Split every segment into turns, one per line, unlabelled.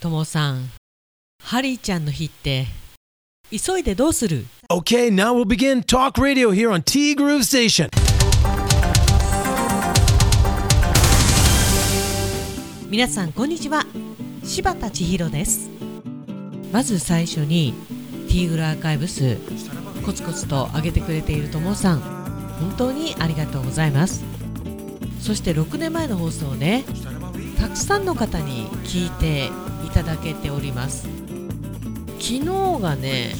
ともさんハリーちゃんの日って急いでどうする
？Okay, now we'll begin Talk Radio here on T Groove Station.
皆さんこんにちは。柴田千尋です。まず最初にティーグルアーカイブスコツコツと上げてくれているともさん本当にありがとうございます。そして6年前の放送ねたくさんの方に聞いていただけております。昨日がね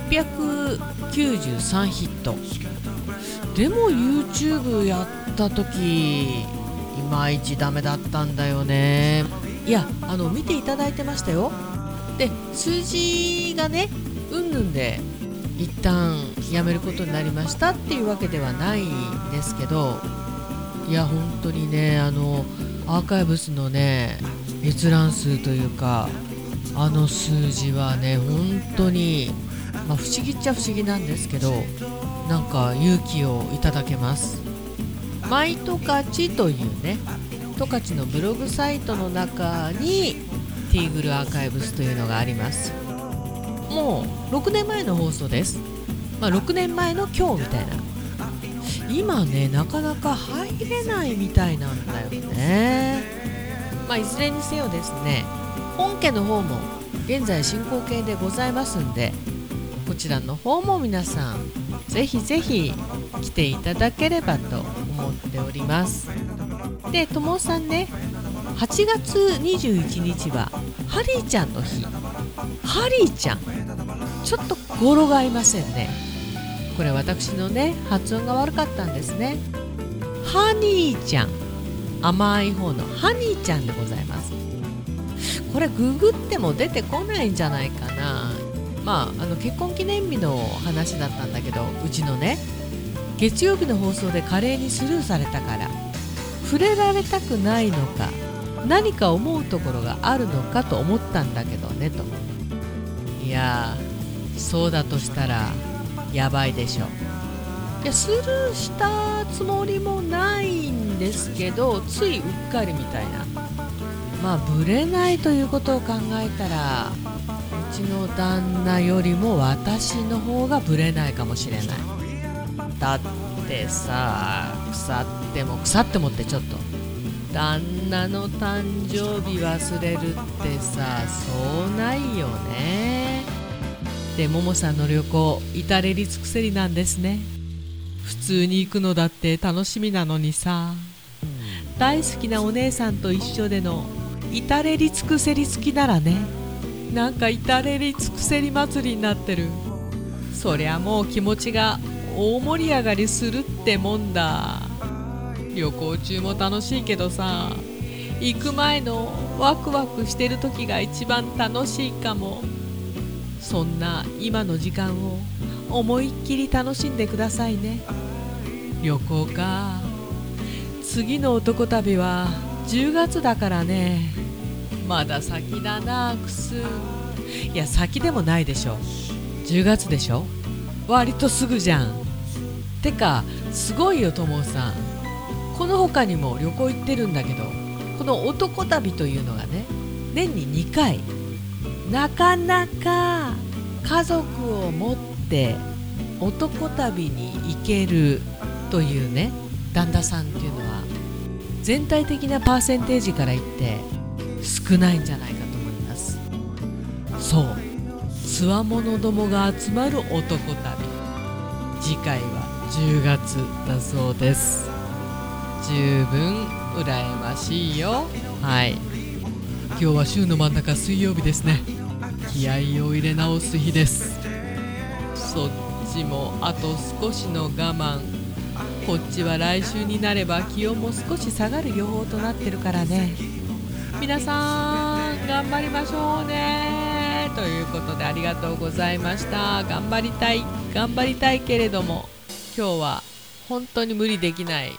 893ヒット。でも YouTube やった時いまいちダメだったんだよね。いやあの見ていただいてましたよ。で数字がねうんぬんで一旦やめることになりましたっていうわけではないんですけどいや本当にねあのアーカイブスのね閲覧数というかあの数字はね本当に、まあ、不思議っちゃ不思議なんですけどなんか勇気をいただけます。マイトカチというね十勝のブログサイトの中にティーグルアーカイブスというのがあります。もう6年前の放送です、まあ、6年前の今日みたいな今ねなかなか入れないみたいなんだよね。まあいずれにせよですね本家の方も現在進行形でございますんでこちらの方も皆さんぜひぜひ来ていただければと思っております。でともさんね8月21日はハリーちゃんの日。ハリーちゃんちょっと語呂が合いませんね。これ私のね発音が悪かったんですね。ハニーちゃん。甘い方のハニーちゃんでございます。これググっても出てこないんじゃないかな。まああの結婚記念日の話だったんだけどうちのね月曜日の放送で華麗にスルーされたから触れられたくないのか何か思うところがあるのかと思ったんだけどねと。いやーそうだとしたらやばいでしょ。いやスルーしたつもりもないんですけどついうっかりみたいな。まあブレないということを考えたらうちの旦那よりも私の方がブレないかもしれない。だってさ腐っても腐ってもってちょっと。旦那の誕生日忘れるってさそうないよねでももさんの旅行至れり尽くせりなんですね。普通に行くのだって楽しみなのにさ。大好きなお姉さんと一緒での至れり尽くせり好きならね。なんか至れり尽くせり祭りになってる。そりゃもう気持ちが大盛り上がりするってもんだ。旅行中も楽しいけどさ。行く前のワクワクしてる時が一番楽しいかも。そんな今の時間を思いっきり楽しんでくださいね。旅行か。次の男旅は10月だからね。まだ先だなくす。いや先でもないでしょ。10月でしょ。割とすぐじゃん。てかすごいよともさん。この他にも旅行行ってるんだけどこの男旅というのがね年に2回なかなか家族を持って男旅に行けるというね旦那さんっていうのは全体的なパーセンテージから言って少ないんじゃないかと思います。そう。つわものどもが集まる男旅。次回は10月だそうです。十分羨ましいよ。はい。今日は週の真ん中水曜日ですね。気合を入れ直す日です。そっちもあと少しの我慢。こっちは来週になれば気温も少し下がる予報となってるからね。皆さん頑張りましょうね。ということでありがとうございました。頑張りたい頑張りたいけれども今日は本当に無理できない。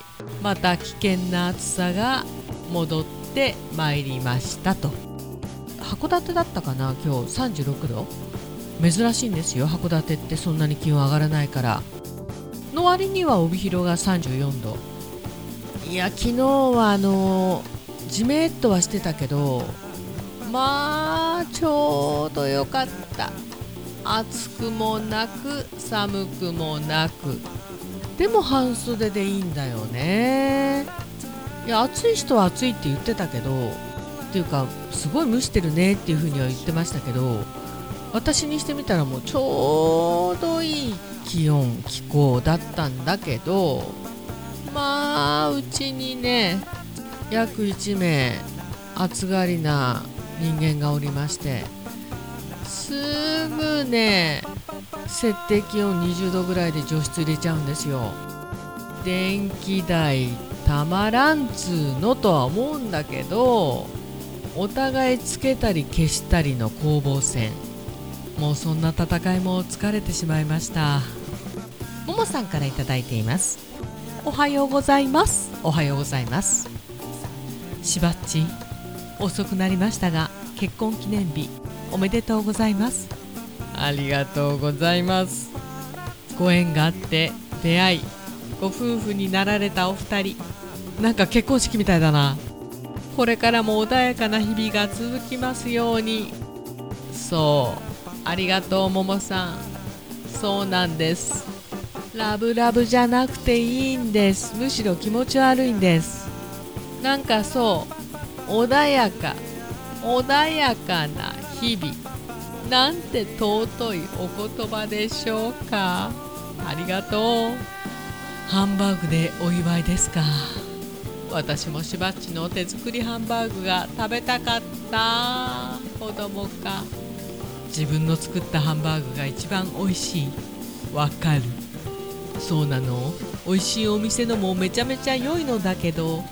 また危険な暑さが戻ってまいりましたと。函館だったかな？今日36度。珍しいんですよ。函館ってそんなに気温上がらないから。の割には帯広が34度。いや昨日はあのじめっとはしてたけどまあちょうどよかった。暑くもなく寒くもなく。でも半袖でいいんだよね。いや暑い人は暑いって言ってたけどっていうかすごい蒸してるねっていうふうには言ってましたけど私にしてみたらもうちょうどいい気温気候だったんだけどまあうちにね約1名暑がりな人間がおりましてすぐね設定気温20度ぐらいで除湿入れちゃうんですよ。電気代たまらんつーのとは思うんだけどお互いつけたり消したりの攻防戦。もうそんな戦いも疲れてしまいました。ももさんから頂いています。おはようございます。おはようございます。しばっち遅くなりましたが結婚記念日おめでとうございます。ありがとうございます。ご縁があって出会いご夫婦になられたお二人。なんか結婚式みたいだなこれからも穏やかな日々が続きますように。そう。ありがとうももさん。そうなんです。ラブラブじゃなくていいんです。むしろ気持ち悪いんです。なんかそう。穏やか。穏やかな日々。なんて尊いお言葉でしょうか。ありがとう。ハンバーグでお祝いですか。私もしばっちの手作りハンバーグが食べたかった。子供か。自分の作ったハンバーグが一番美味しい。わかる。そうなの。美味しいお店のもめちゃめちゃ良いのだけど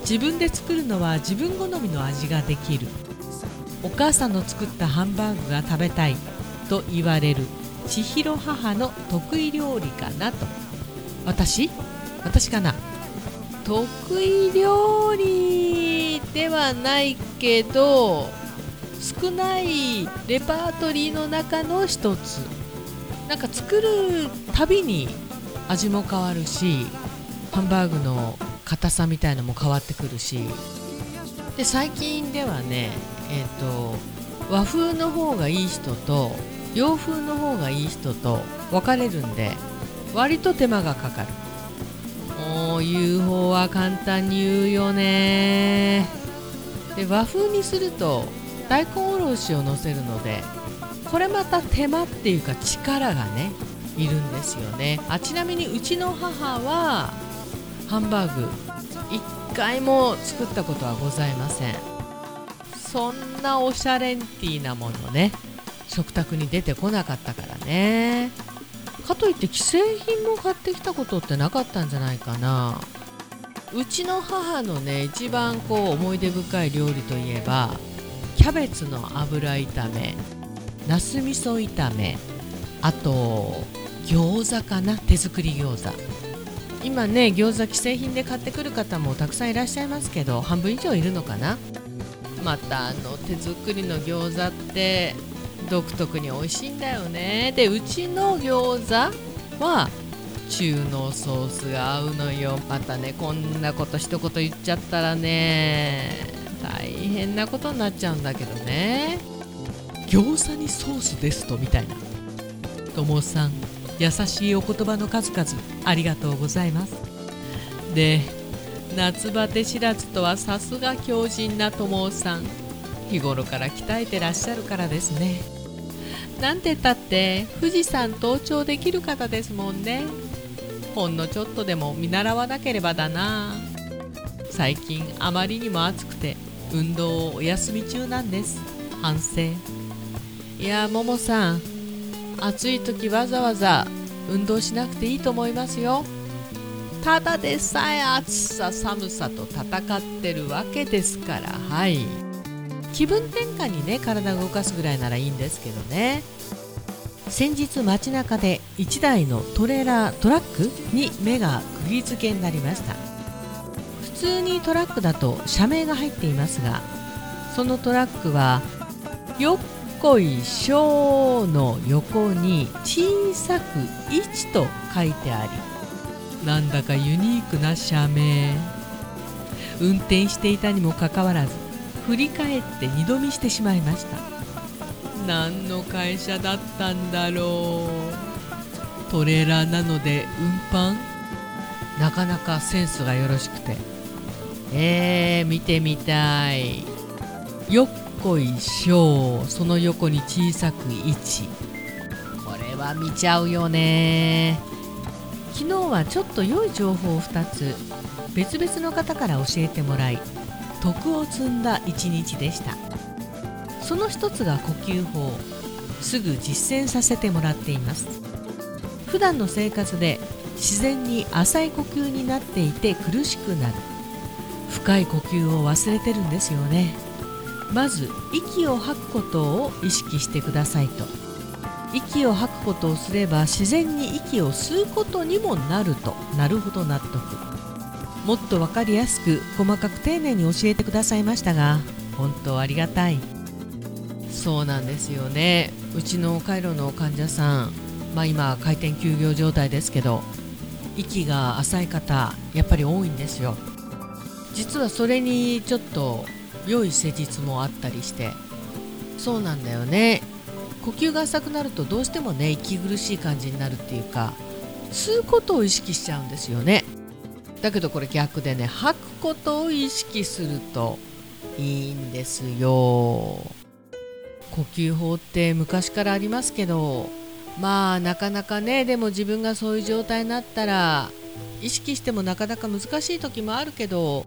自分で作るのは自分好みの味ができる。お母さんの作ったハンバーグが食べたい。と言われる。千尋母の得意料理かなと。私？私かな？得意料理ではないけど少ないレパートリーの中の一つ。なんか作るたびに味も変わるしハンバーグの硬さみたいのも変わってくるし。で最近ではねえーと、和風の方がいい人と洋風の方がいい人と分かれるんで割と手間がかかる。もう言う方は簡単に言うよね。で和風にすると大根おろしをのせるのでこれまた手間っていうか力がねいるんですよね。あちなみにうちの母はハンバーグ1回も作ったことはございません。そんなおしゃれンティーなものね食卓に出てこなかったからね。かといって既製品も買ってきたことってなかったんじゃないかな。うちの母のね一番こう思い出深い料理といえばキャベツの油炒めなす味噌炒めあと餃子かな手作り餃子。今ね餃子既製品で買ってくる方もたくさんいらっしゃいますけど半分以上いるのかな。またあの手作りの餃子って独特に美味しいんだよね。でうちの餃子は中濃ソースが合うのよ。またねこんなこと一言言っちゃったらね大変なことになっちゃうんだけどね。餃子にソースですとみたいな。ともさん優しいお言葉の数々ありがとうございます。で夏バテ知らずとはさすが強靭な友さん。日頃から鍛えてらっしゃるからですね。なんてったって富士山登頂できる方ですもんね。ほんのちょっとでも見習わなければだな。最近あまりにも暑くて運動をお休み中なんです。反省。いやももさん。暑い時わざわざ運動しなくていいと思いますよ。ただでさえ暑さ寒さと戦ってるわけですからはい。気分転換にね体を動かすぐらいならいいんですけどね。先日街中で1台のトレーラートラックに目が釘付けになりました。普通にトラックだと社名が入っていますがそのトラックはよっこいしょの横に小さく1と書いてありなんだかユニークな社名。運転していたにもかかわらず振り返って二度見してしまいました。何の会社だったんだろう。トレーラーなので運搬？なかなかセンスがよろしくて。えー、見てみたい。よっこいしょうその横に小さく1これは見ちゃうよね。昨日はちょっと良い情報を2つ別々の方から教えてもらい徳を積んだ一日でした。その一つが呼吸法。すぐ実践させてもらっています。普段の生活で自然に浅い呼吸になっていて苦しくなる。深い呼吸を忘れてるんですよね。まず息を吐くことを意識してくださいと。息を吐くことをすれば自然に息を吸うことにもなると。なるほど納得。もっと分かりやすく細かく丁寧に教えてくださいましたが本当ありがたい。そうなんですよね。うちのカイロの患者さんまあ今開店休業状態ですけど息が浅い方やっぱり多いんですよ。実はそれにちょっと良い施術もあったりして。そうなんだよね。呼吸が浅くなるとどうしてもね息苦しい感じになるっていうか吸うことを意識しちゃうんですよね。だけどこれ逆でね吐くことを意識するといいんですよ。呼吸法って昔からありますけどまあなかなかねでも自分がそういう状態になったら意識してもなかなか難しい時もあるけど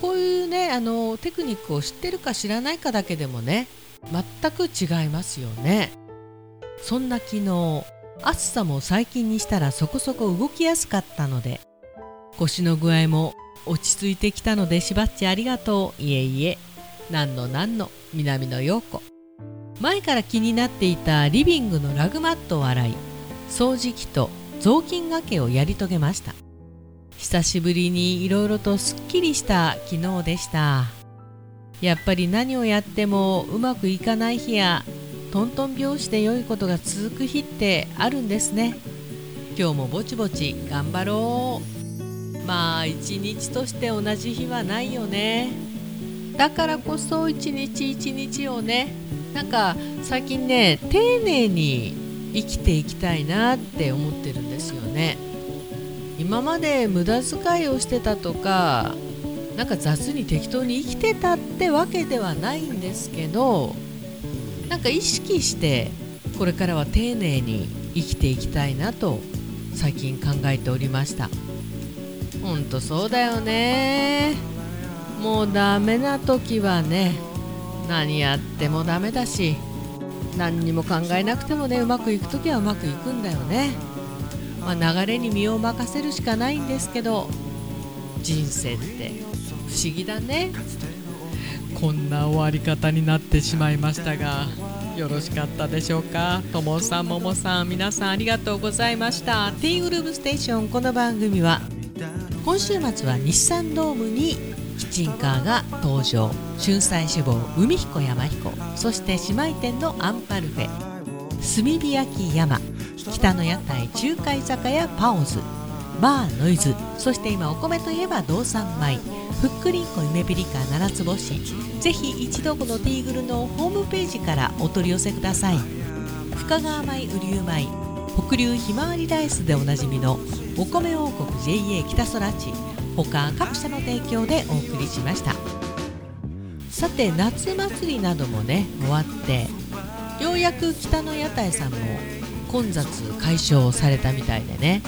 こういうねあのテクニックを知ってるか知らないかだけでもね全く違いますよね。そんな昨日暑さも最近にしたらそこそこ動きやすかったので腰の具合も落ち着いてきたのでしばっちありがとう。いえいえ。なんのなんの。南野陽子。前から気になっていたリビングのラグマットを洗い掃除機と雑巾がけをやり遂げました。久しぶりにいろいろとすっきりした昨日でした。やっぱり何をやってもうまくいかない日やトントン拍子で良いことが続く日ってあるんですね。今日もぼちぼち頑張ろう。まあ一日として同じ日はないよね。だからこそ一日一日をねなんか最近ね丁寧に生きていきたいなって思ってるんですよね。今まで無駄遣いをしてたとかなんか雑に適当に生きてたってわけではないんですけどなんか意識してこれからは丁寧に生きていきたいなと最近考えておりました。ほんとそうだよね。もうダメな時はね何やってもダメだし何にも考えなくてもねうまくいく時はうまくいくんだよね、まあ、流れに身を任せるしかないんですけど人生って不思議だね。こんな終わり方になってしまいましたがよろしかったでしょうか？ともさんももさん皆さんありがとうございました。ティーグルーブステーションこの番組は今週末は日産ドームにキッチンカーが登場。春菜志望海彦山彦そして姉妹店のアンパルフェ。炭火焼き山北の屋台中華居酒屋パオズ。バーノイズ。そして今お米といえば道産米。ふっくりんこ夢ピリカ七つ星。ぜひ一度このティーグルのホームページからお取り寄せください。深川米雨竜米北流ひまわりライスでおなじみのお米王国 JA 北空地他各社の提供でお送りしました。さて夏祭りなどもね終わってようやく北の屋台さんも混雑解消されたみたいでね。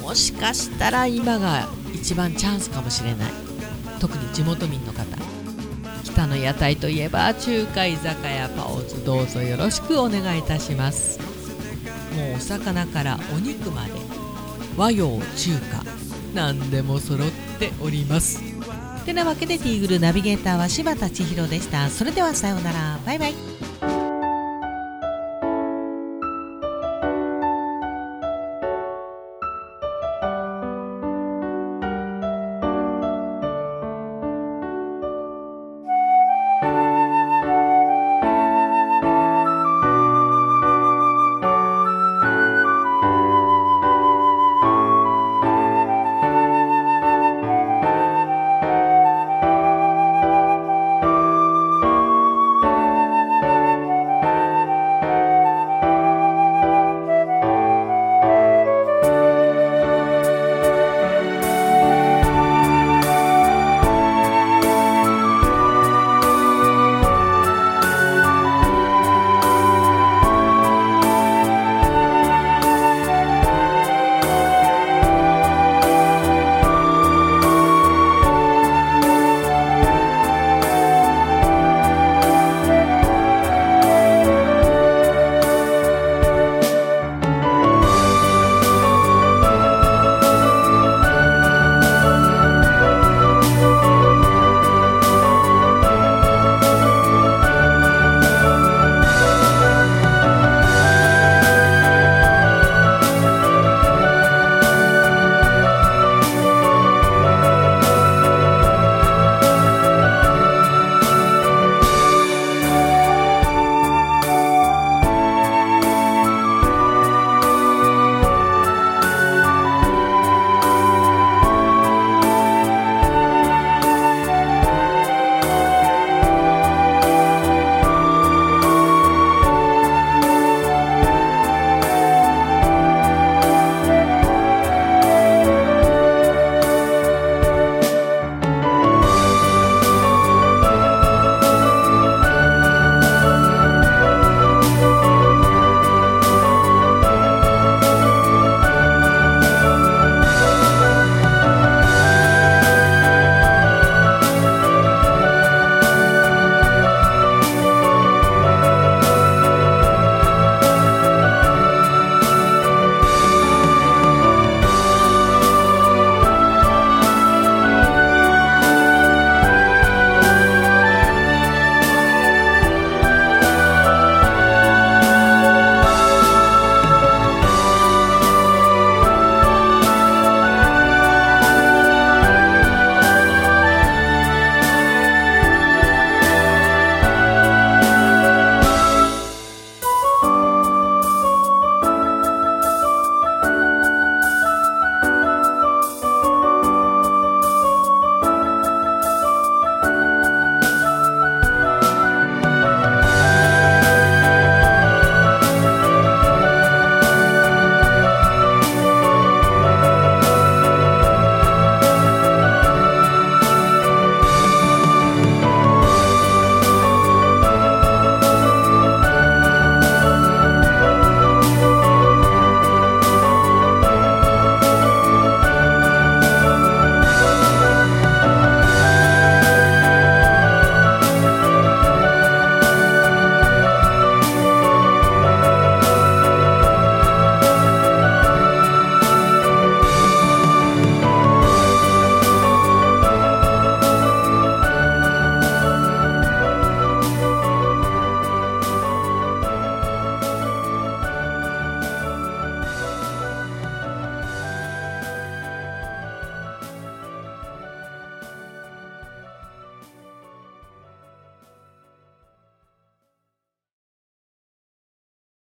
もしかしたら今が一番チャンスかもしれない。特に地元民の方。北の屋台といえば中華居酒屋パオズどうぞよろしくお願いいたします。もお魚からお肉まで。和洋中華。何でも揃っております。てなわけでティーグルナビゲーターは柴田千尋でした。それではさようなら。バイバイ。